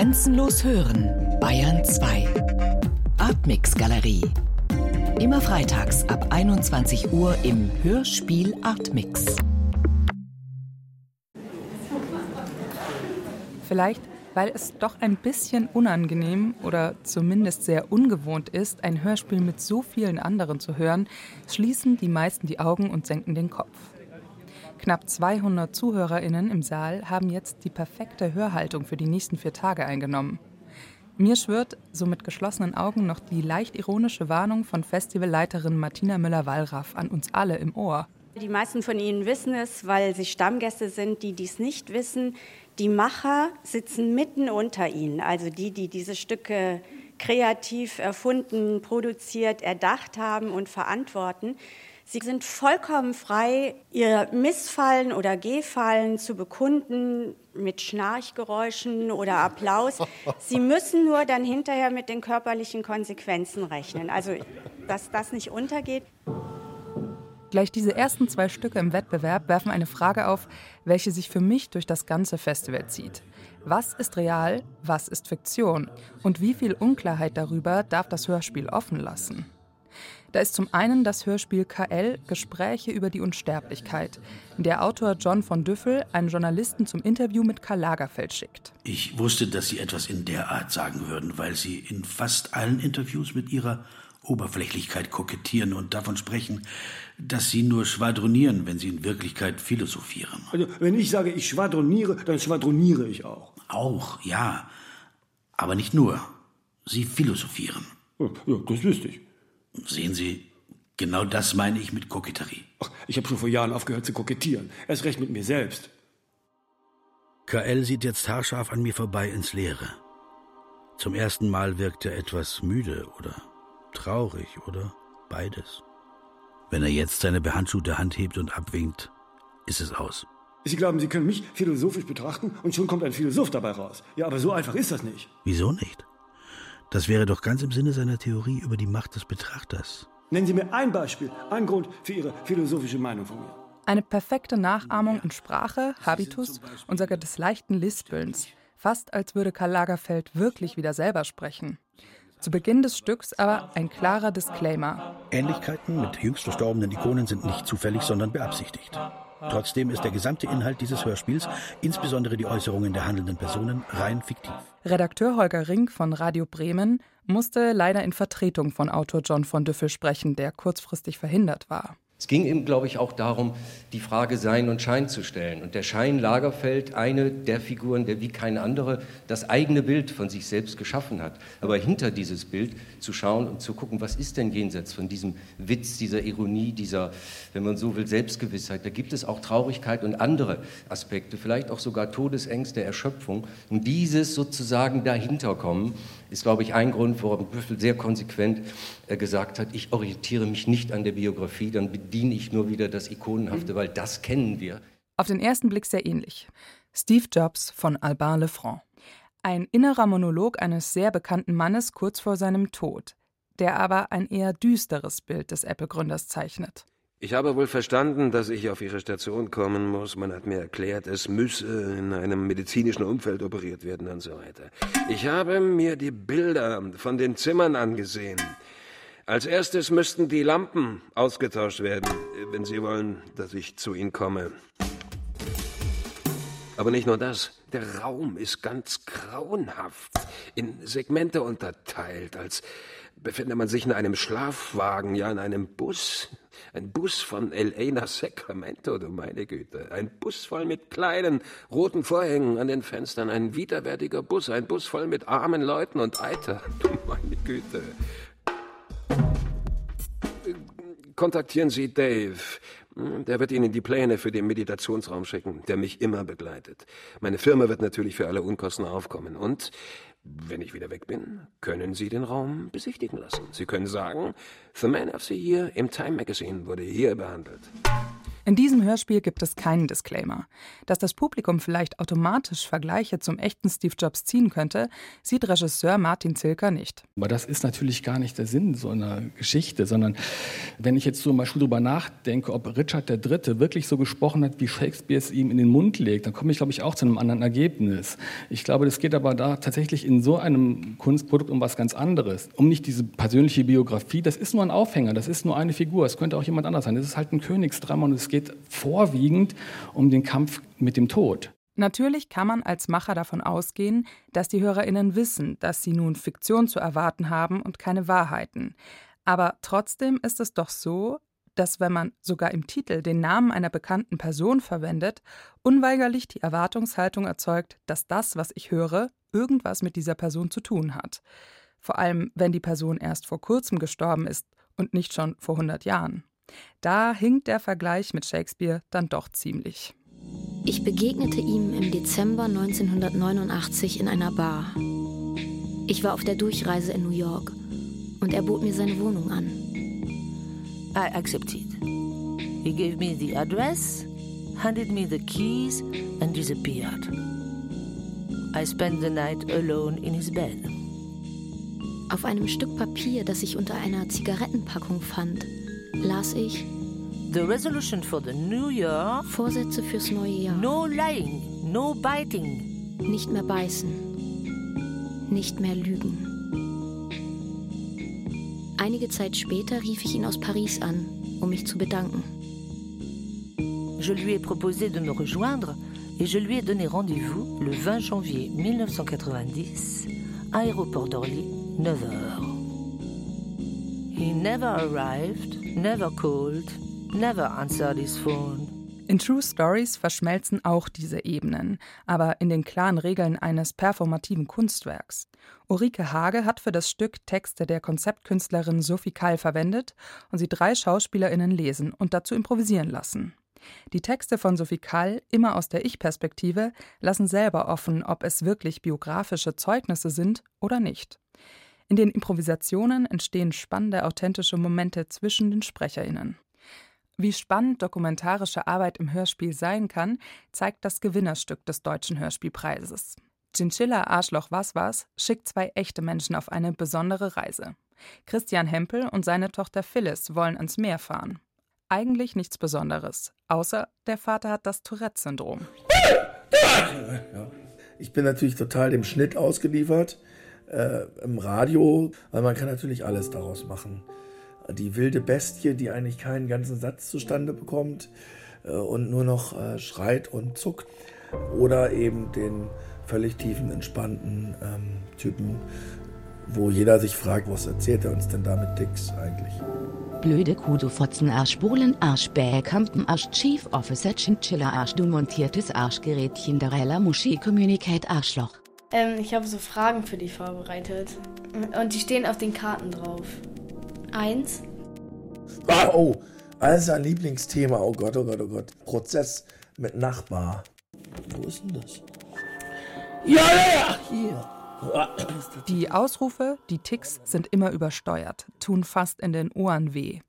Grenzenlos hören, Bayern 2. Artmix Galerie. Immer freitags ab 21 Uhr im Hörspiel Artmix. Vielleicht, weil es doch ein bisschen unangenehm oder zumindest sehr ungewohnt ist, ein Hörspiel mit so vielen anderen zu hören, schließen die meisten die Augen und senken den Kopf. Knapp 200 ZuhörerInnen im Saal haben jetzt die perfekte Hörhaltung für die nächsten vier Tage eingenommen. Mir schwirrt so mit geschlossenen Augen noch die leicht ironische Warnung von Festivalleiterin Martina Müller-Wallraff an uns alle im Ohr. Die meisten von Ihnen wissen es, weil sie Stammgäste sind, die dies nicht wissen. Die Macher sitzen mitten unter Ihnen, also die, die diese Stücke kreativ erfunden, produziert, erdacht haben und verantworten. Sie sind vollkommen frei, Ihr Missfallen oder Gehfallen zu bekunden mit Schnarchgeräuschen oder Applaus. Sie müssen nur dann hinterher mit den körperlichen Konsequenzen rechnen. Also, dass das nicht untergeht. Gleich diese ersten zwei Stücke im Wettbewerb werfen eine Frage auf, welche sich für mich durch das ganze Festival zieht. Was ist real, was ist Fiktion und wie viel Unklarheit darüber darf das Hörspiel offen lassen? Da ist zum einen das Hörspiel KL Gespräche über die Unsterblichkeit, in der Autor John von Düffel einen Journalisten zum Interview mit Karl Lagerfeld schickt. Ich wusste, dass Sie etwas in der Art sagen würden, weil Sie in fast allen Interviews mit Ihrer Oberflächlichkeit kokettieren und davon sprechen, dass Sie nur schwadronieren, wenn Sie in Wirklichkeit philosophieren. Also, wenn ich sage, ich schwadroniere, dann schwadroniere ich auch. Auch, ja. Aber nicht nur. Sie philosophieren. Ja, ja das wüsste ich. Sehen Sie, genau das meine ich mit Koketterie. Ach, ich habe schon vor Jahren aufgehört zu kokettieren. Erst recht mit mir selbst. KL sieht jetzt haarscharf an mir vorbei ins Leere. Zum ersten Mal wirkt er etwas müde oder traurig oder beides. Wenn er jetzt seine behandschuhte Hand hebt und abwinkt, ist es aus. Sie glauben, Sie können mich philosophisch betrachten und schon kommt ein Philosoph dabei raus. Ja, aber so einfach ist das nicht. Wieso nicht? Das wäre doch ganz im Sinne seiner Theorie über die Macht des Betrachters. Nennen Sie mir ein Beispiel, einen Grund für Ihre philosophische Meinung von mir. Eine perfekte Nachahmung in Sprache, Habitus und sogar des leichten Lispelns. Fast als würde Karl Lagerfeld wirklich wieder selber sprechen. Zu Beginn des Stücks aber ein klarer Disclaimer. Ähnlichkeiten mit jüngst verstorbenen Ikonen sind nicht zufällig, sondern beabsichtigt. Trotzdem ist der gesamte Inhalt dieses Hörspiels, insbesondere die Äußerungen der handelnden Personen, rein fiktiv. Redakteur Holger Rink von Radio Bremen musste leider in Vertretung von Autor John von Düffel sprechen, der kurzfristig verhindert war. Es ging ihm, glaube ich, auch darum, die Frage Sein und Schein zu stellen. Und der Schein Lagerfeld, eine der Figuren, der wie keine andere das eigene Bild von sich selbst geschaffen hat. Aber hinter dieses Bild zu schauen und zu gucken, was ist denn jenseits von diesem Witz, dieser Ironie, dieser, wenn man so will, Selbstgewissheit. Da gibt es auch Traurigkeit und andere Aspekte, vielleicht auch sogar Todesängste, Erschöpfung. Und dieses sozusagen dahinter kommen, ist, glaube ich, ein Grund, warum Büffel sehr konsequent äh, gesagt hat, ich orientiere mich nicht an der Biografie, dann bediene ich nur wieder das Ikonenhafte, weil das kennen wir. Auf den ersten Blick sehr ähnlich. Steve Jobs von Albin Lefranc. Ein innerer Monolog eines sehr bekannten Mannes kurz vor seinem Tod, der aber ein eher düsteres Bild des Apple-Gründers zeichnet. Ich habe wohl verstanden, dass ich auf Ihre Station kommen muss. Man hat mir erklärt, es müsse in einem medizinischen Umfeld operiert werden und so weiter. Ich habe mir die Bilder von den Zimmern angesehen. Als erstes müssten die Lampen ausgetauscht werden, wenn Sie wollen, dass ich zu Ihnen komme. Aber nicht nur das. Der Raum ist ganz grauenhaft, in Segmente unterteilt, als befände man sich in einem Schlafwagen, ja in einem Bus. Ein Bus von L.A. nach Sacramento, du meine Güte. Ein Bus voll mit kleinen roten Vorhängen an den Fenstern. Ein widerwärtiger Bus. Ein Bus voll mit armen Leuten und Eiter. Du meine Güte. Kontaktieren Sie Dave. Der wird Ihnen die Pläne für den Meditationsraum schicken, der mich immer begleitet. Meine Firma wird natürlich für alle Unkosten aufkommen. Und wenn ich wieder weg bin, können Sie den Raum besichtigen lassen. Sie können sagen, The Man of the Year im Time Magazine wurde hier behandelt. In diesem Hörspiel gibt es keinen Disclaimer. Dass das Publikum vielleicht automatisch Vergleiche zum echten Steve Jobs ziehen könnte, sieht Regisseur Martin Zilker nicht. Aber das ist natürlich gar nicht der Sinn so einer Geschichte, sondern wenn ich jetzt zum Beispiel darüber nachdenke, ob Richard III. wirklich so gesprochen hat, wie Shakespeare es ihm in den Mund legt, dann komme ich, glaube ich, auch zu einem anderen Ergebnis. Ich glaube, es geht aber da tatsächlich in so einem Kunstprodukt um was ganz anderes. Um nicht diese persönliche Biografie, das ist nur ein Aufhänger, das ist nur eine Figur, es könnte auch jemand anders sein. Das ist halt ein Königsdrama und es geht vorwiegend um den Kampf mit dem Tod. Natürlich kann man als Macher davon ausgehen, dass die Hörerinnen wissen, dass sie nun Fiktion zu erwarten haben und keine Wahrheiten. Aber trotzdem ist es doch so, dass wenn man sogar im Titel den Namen einer bekannten Person verwendet, unweigerlich die Erwartungshaltung erzeugt, dass das, was ich höre, irgendwas mit dieser Person zu tun hat. Vor allem, wenn die Person erst vor kurzem gestorben ist und nicht schon vor 100 Jahren. Da hinkt der Vergleich mit Shakespeare dann doch ziemlich. Ich begegnete ihm im Dezember 1989 in einer Bar. Ich war auf der Durchreise in New York und er bot mir seine Wohnung an. I accepted. He gave me the address, handed me the keys and disappeared. I spent the night alone in his bed. Auf einem Stück Papier, das ich unter einer Zigarettenpackung fand, las ich The resolution for the new year. Vorsätze fürs neue Jahr. No lying, no biting. Nicht mehr beißen. Nicht mehr lügen. Einige Zeit später rief ich ihn aus Paris an, um mich zu bedanken. Je lui ai proposé de me rejoindre et je lui ai donné rendez-vous le 20 janvier 1990, aéroport d'Orly, 9h. He never arrived, never called, never answered his phone. In True Stories verschmelzen auch diese Ebenen, aber in den klaren Regeln eines performativen Kunstwerks. Ulrike Hage hat für das Stück Texte der Konzeptkünstlerin Sophie Kall verwendet und sie drei SchauspielerInnen lesen und dazu improvisieren lassen. Die Texte von Sophie Kall, immer aus der Ich-Perspektive, lassen selber offen, ob es wirklich biografische Zeugnisse sind oder nicht. In den Improvisationen entstehen spannende, authentische Momente zwischen den SprecherInnen. Wie spannend dokumentarische Arbeit im Hörspiel sein kann, zeigt das Gewinnerstück des Deutschen Hörspielpreises. Chinchilla Arschloch Was Was schickt zwei echte Menschen auf eine besondere Reise. Christian Hempel und seine Tochter Phyllis wollen ans Meer fahren. Eigentlich nichts Besonderes, außer der Vater hat das Tourette-Syndrom. Ich bin natürlich total dem Schnitt ausgeliefert äh, im Radio, weil man kann natürlich alles daraus machen die wilde Bestie, die eigentlich keinen ganzen Satz zustande bekommt äh, und nur noch äh, schreit und zuckt. Oder eben den völlig tiefen, entspannten ähm, Typen, wo jeder sich fragt, was erzählt er uns denn da mit Dix eigentlich? Blöde Kuh, du Fotzenarsch, Bohlenarsch, Bäkampenarsch, Chief Officer, Chinchilla-Arsch, du montiertes Arschgerätchen, Darella, Muschi, Communicate, Arschloch. Ähm, ich habe so Fragen für dich vorbereitet. Und die stehen auf den Karten drauf. Eins. Ah, oh, also ein Lieblingsthema. Oh Gott, oh Gott, oh Gott. Prozess mit Nachbar. Wo ist denn das? Ja, ja, ja, hier. Die Ausrufe, die Ticks sind immer übersteuert, tun fast in den Ohren weh.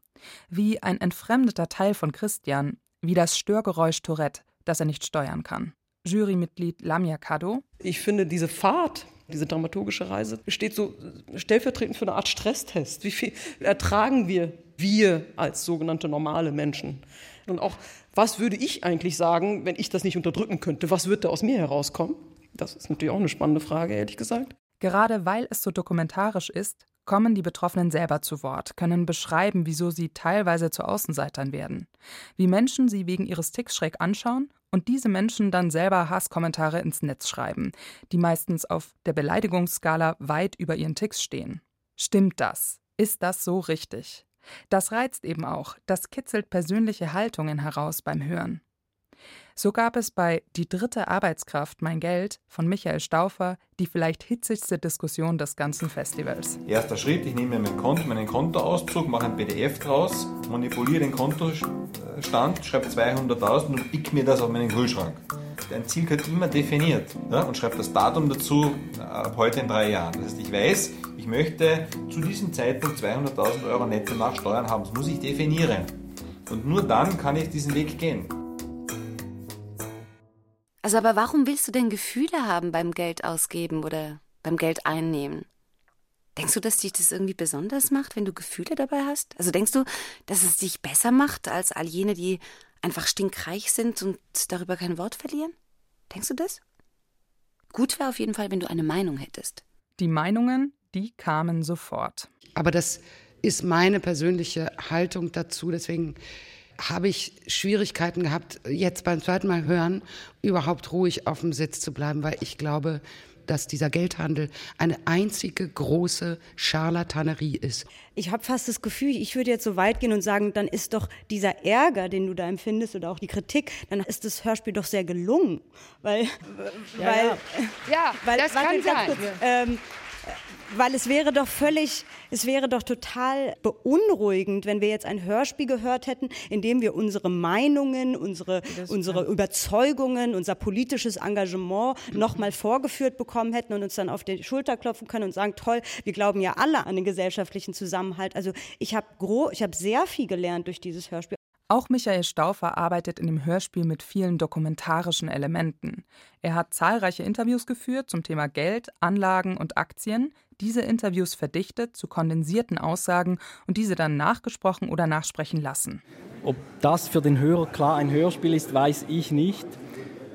Wie ein entfremdeter Teil von Christian, wie das Störgeräusch Tourette, das er nicht steuern kann. Jurymitglied Lamia Kado. Ich finde diese Fahrt diese dramaturgische Reise steht so stellvertretend für eine Art Stresstest. Wie viel ertragen wir, wir als sogenannte normale Menschen? Und auch, was würde ich eigentlich sagen, wenn ich das nicht unterdrücken könnte? Was würde da aus mir herauskommen? Das ist natürlich auch eine spannende Frage, ehrlich gesagt. Gerade weil es so dokumentarisch ist, kommen die Betroffenen selber zu Wort, können beschreiben, wieso sie teilweise zu Außenseitern werden, wie Menschen sie wegen ihres Ticks schräg anschauen und diese Menschen dann selber Hasskommentare ins Netz schreiben, die meistens auf der Beleidigungsskala weit über ihren Ticks stehen. Stimmt das? Ist das so richtig? Das reizt eben auch, das kitzelt persönliche Haltungen heraus beim Hören. So gab es bei Die dritte Arbeitskraft mein Geld von Michael Stauffer die vielleicht hitzigste Diskussion des ganzen Festivals. Erster Schritt, ich nehme mein Konto, meinen Kontoauszug, mache ein PDF draus, manipuliere den Kontostand, schreibe 200.000 und pick mir das auf meinen Kühlschrank. Dein Ziel wird immer definiert ja, und schreibe das Datum dazu, ab heute in drei Jahren. Das heißt, ich weiß, ich möchte zu diesem Zeitpunkt 200.000 Euro netto nach Steuern haben. Das muss ich definieren. Und nur dann kann ich diesen Weg gehen. Also aber warum willst du denn Gefühle haben beim Geld ausgeben oder beim Geld einnehmen? Denkst du, dass dich das irgendwie besonders macht, wenn du Gefühle dabei hast? Also denkst du, dass es dich besser macht als all jene, die einfach stinkreich sind und darüber kein Wort verlieren? Denkst du das? Gut wäre auf jeden Fall, wenn du eine Meinung hättest. Die Meinungen, die kamen sofort. Aber das ist meine persönliche Haltung dazu. Deswegen habe ich Schwierigkeiten gehabt, jetzt beim zweiten Mal hören, überhaupt ruhig auf dem Sitz zu bleiben, weil ich glaube, dass dieser Geldhandel eine einzige große Scharlatanerie ist. Ich habe fast das Gefühl, ich würde jetzt so weit gehen und sagen, dann ist doch dieser Ärger, den du da empfindest oder auch die Kritik, dann ist das Hörspiel doch sehr gelungen, weil, Ja, weil, ja. Ja, weil, das warte, kann ganz sein. kurz, ähm, weil es wäre doch völlig, es wäre doch total beunruhigend, wenn wir jetzt ein Hörspiel gehört hätten, in dem wir unsere Meinungen, unsere, unsere Überzeugungen, unser politisches Engagement nochmal vorgeführt bekommen hätten und uns dann auf die Schulter klopfen können und sagen, toll, wir glauben ja alle an den gesellschaftlichen Zusammenhalt. Also ich habe ich habe sehr viel gelernt durch dieses Hörspiel. Auch Michael Stauffer arbeitet in dem Hörspiel mit vielen dokumentarischen Elementen. Er hat zahlreiche Interviews geführt zum Thema Geld, Anlagen und Aktien, diese Interviews verdichtet zu kondensierten Aussagen und diese dann nachgesprochen oder nachsprechen lassen. Ob das für den Hörer klar ein Hörspiel ist, weiß ich nicht.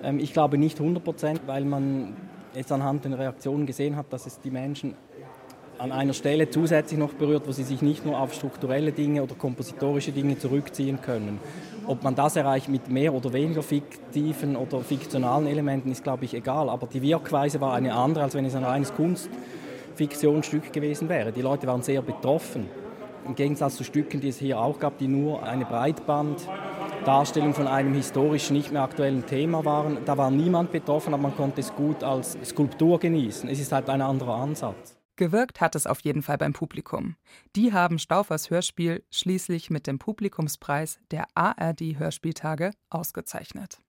Ähm, Ich glaube nicht 100 Prozent, weil man jetzt anhand der Reaktionen gesehen hat, dass es die Menschen an einer Stelle zusätzlich noch berührt, wo sie sich nicht nur auf strukturelle Dinge oder kompositorische Dinge zurückziehen können. Ob man das erreicht mit mehr oder weniger fiktiven oder fiktionalen Elementen, ist, glaube ich, egal. Aber die Wirkweise war eine andere, als wenn es ein reines Kunstfiktionsstück gewesen wäre. Die Leute waren sehr betroffen. Im Gegensatz zu Stücken, die es hier auch gab, die nur eine Breitbanddarstellung von einem historisch nicht mehr aktuellen Thema waren. Da war niemand betroffen, aber man konnte es gut als Skulptur genießen. Es ist halt ein anderer Ansatz. Gewirkt hat es auf jeden Fall beim Publikum. Die haben Stauffers Hörspiel schließlich mit dem Publikumspreis der ARD Hörspieltage ausgezeichnet.